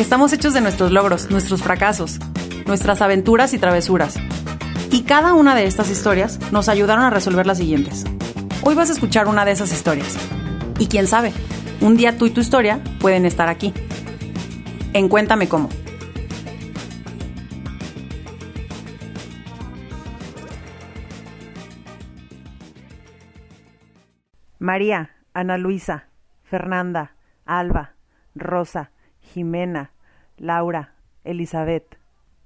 Estamos hechos de nuestros logros, nuestros fracasos, nuestras aventuras y travesuras. Y cada una de estas historias nos ayudaron a resolver las siguientes. Hoy vas a escuchar una de esas historias. Y quién sabe, un día tú y tu historia pueden estar aquí. En Cuéntame cómo. María, Ana Luisa, Fernanda, Alba, Rosa, Jimena, Laura, Elizabeth.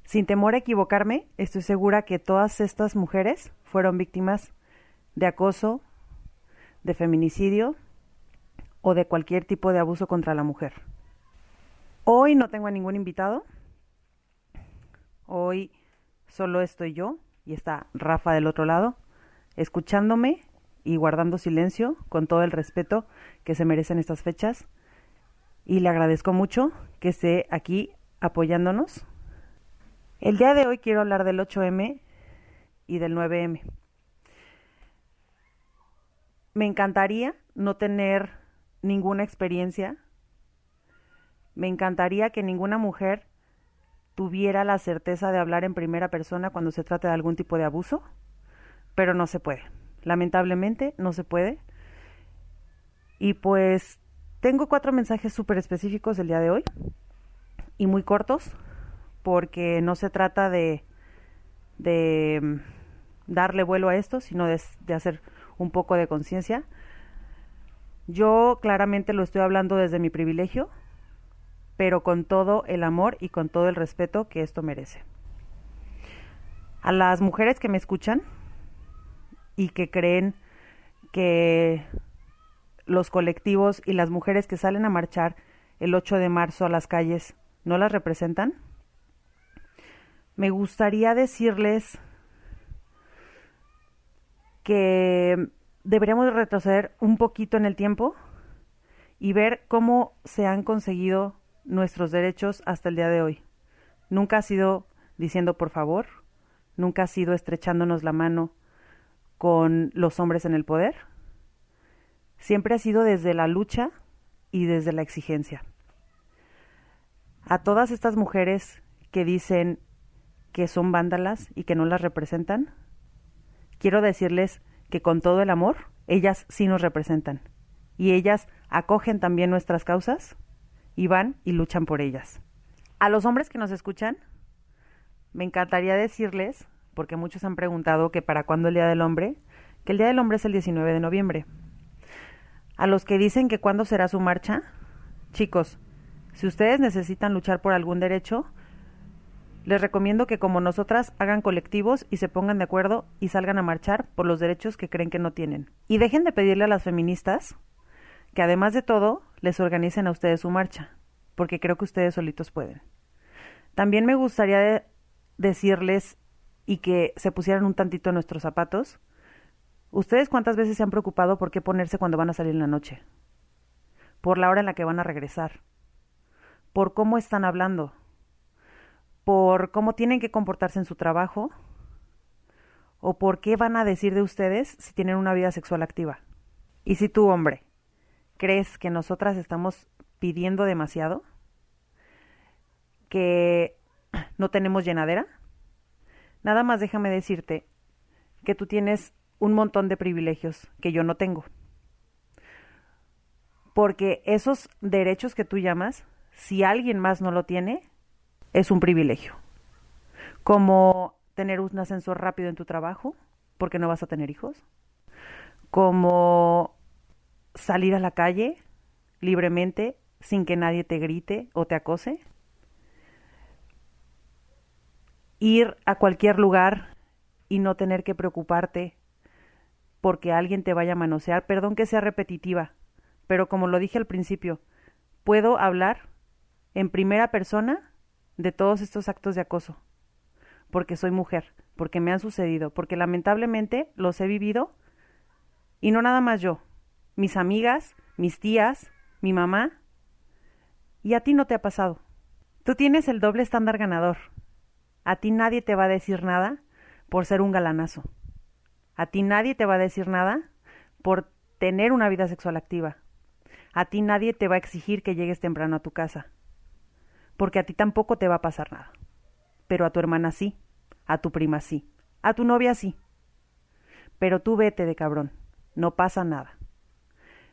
Sin temor a equivocarme, estoy segura que todas estas mujeres fueron víctimas de acoso, de feminicidio o de cualquier tipo de abuso contra la mujer. Hoy no tengo a ningún invitado. Hoy solo estoy yo y está Rafa del otro lado, escuchándome y guardando silencio con todo el respeto que se merecen estas fechas. Y le agradezco mucho que esté aquí apoyándonos. El día de hoy quiero hablar del 8M y del 9M. Me encantaría no tener ninguna experiencia. Me encantaría que ninguna mujer tuviera la certeza de hablar en primera persona cuando se trate de algún tipo de abuso, pero no se puede. Lamentablemente no se puede. Y pues tengo cuatro mensajes súper específicos del día de hoy y muy cortos porque no se trata de, de mm, darle vuelo a esto, sino de, de hacer un poco de conciencia. Yo claramente lo estoy hablando desde mi privilegio, pero con todo el amor y con todo el respeto que esto merece. A las mujeres que me escuchan, y que creen que los colectivos y las mujeres que salen a marchar el 8 de marzo a las calles no las representan? Me gustaría decirles que deberíamos retroceder un poquito en el tiempo y ver cómo se han conseguido nuestros derechos hasta el día de hoy. Nunca ha sido diciendo por favor, nunca ha sido estrechándonos la mano con los hombres en el poder, siempre ha sido desde la lucha y desde la exigencia. A todas estas mujeres que dicen que son vándalas y que no las representan, quiero decirles que con todo el amor, ellas sí nos representan. Y ellas acogen también nuestras causas y van y luchan por ellas. A los hombres que nos escuchan, me encantaría decirles porque muchos han preguntado que para cuándo el Día del Hombre, que el Día del Hombre es el 19 de noviembre. A los que dicen que cuándo será su marcha, chicos, si ustedes necesitan luchar por algún derecho, les recomiendo que como nosotras hagan colectivos y se pongan de acuerdo y salgan a marchar por los derechos que creen que no tienen. Y dejen de pedirle a las feministas que además de todo les organicen a ustedes su marcha, porque creo que ustedes solitos pueden. También me gustaría decirles y que se pusieran un tantito en nuestros zapatos. ¿Ustedes cuántas veces se han preocupado por qué ponerse cuando van a salir en la noche? Por la hora en la que van a regresar. Por cómo están hablando. Por cómo tienen que comportarse en su trabajo. O por qué van a decir de ustedes si tienen una vida sexual activa. Y si tú, hombre, crees que nosotras estamos pidiendo demasiado, que no tenemos llenadera, Nada más déjame decirte que tú tienes un montón de privilegios que yo no tengo. Porque esos derechos que tú llamas, si alguien más no lo tiene, es un privilegio. Como tener un ascensor rápido en tu trabajo, porque no vas a tener hijos. Como salir a la calle libremente sin que nadie te grite o te acose ir a cualquier lugar y no tener que preocuparte porque alguien te vaya a manosear. Perdón que sea repetitiva, pero como lo dije al principio, puedo hablar en primera persona de todos estos actos de acoso, porque soy mujer, porque me han sucedido, porque lamentablemente los he vivido, y no nada más yo, mis amigas, mis tías, mi mamá, y a ti no te ha pasado. Tú tienes el doble estándar ganador. A ti nadie te va a decir nada por ser un galanazo. A ti nadie te va a decir nada por tener una vida sexual activa. A ti nadie te va a exigir que llegues temprano a tu casa. Porque a ti tampoco te va a pasar nada. Pero a tu hermana sí, a tu prima sí, a tu novia sí. Pero tú vete de cabrón, no pasa nada.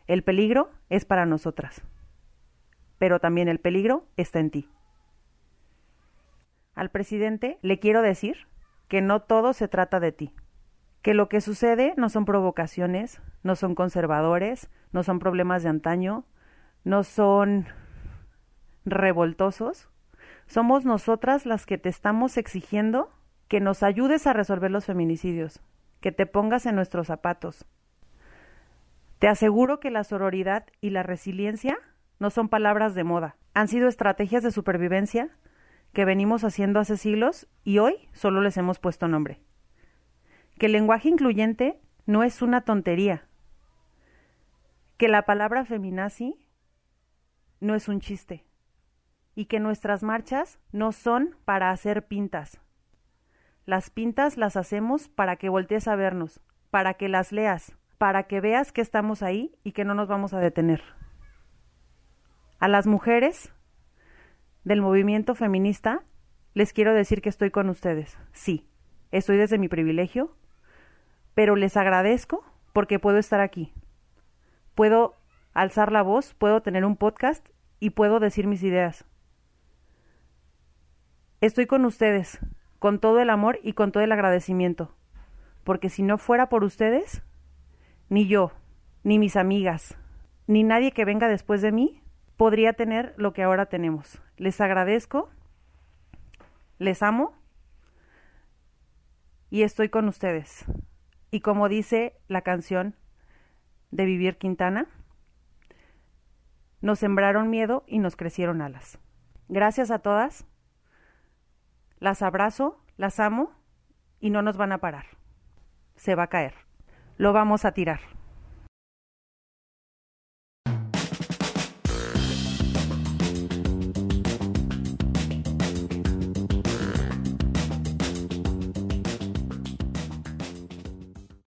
El peligro es para nosotras. Pero también el peligro está en ti. Al presidente le quiero decir que no todo se trata de ti que lo que sucede no son provocaciones, no son conservadores, no son problemas de antaño, no son revoltosos. Somos nosotras las que te estamos exigiendo que nos ayudes a resolver los feminicidios, que te pongas en nuestros zapatos. Te aseguro que la sororidad y la resiliencia no son palabras de moda, han sido estrategias de supervivencia que venimos haciendo hace siglos y hoy solo les hemos puesto nombre que el lenguaje incluyente no es una tontería, que la palabra feminazi no es un chiste y que nuestras marchas no son para hacer pintas. Las pintas las hacemos para que voltees a vernos, para que las leas, para que veas que estamos ahí y que no nos vamos a detener. A las mujeres del movimiento feminista les quiero decir que estoy con ustedes. Sí, estoy desde mi privilegio, pero les agradezco porque puedo estar aquí. Puedo alzar la voz, puedo tener un podcast y puedo decir mis ideas. Estoy con ustedes, con todo el amor y con todo el agradecimiento, porque si no fuera por ustedes, ni yo, ni mis amigas, ni nadie que venga después de mí podría tener lo que ahora tenemos. Les agradezco, les amo y estoy con ustedes. Y como dice la canción de Vivir Quintana, nos sembraron miedo y nos crecieron alas. Gracias a todas. Las abrazo, las amo y no nos van a parar. Se va a caer. Lo vamos a tirar.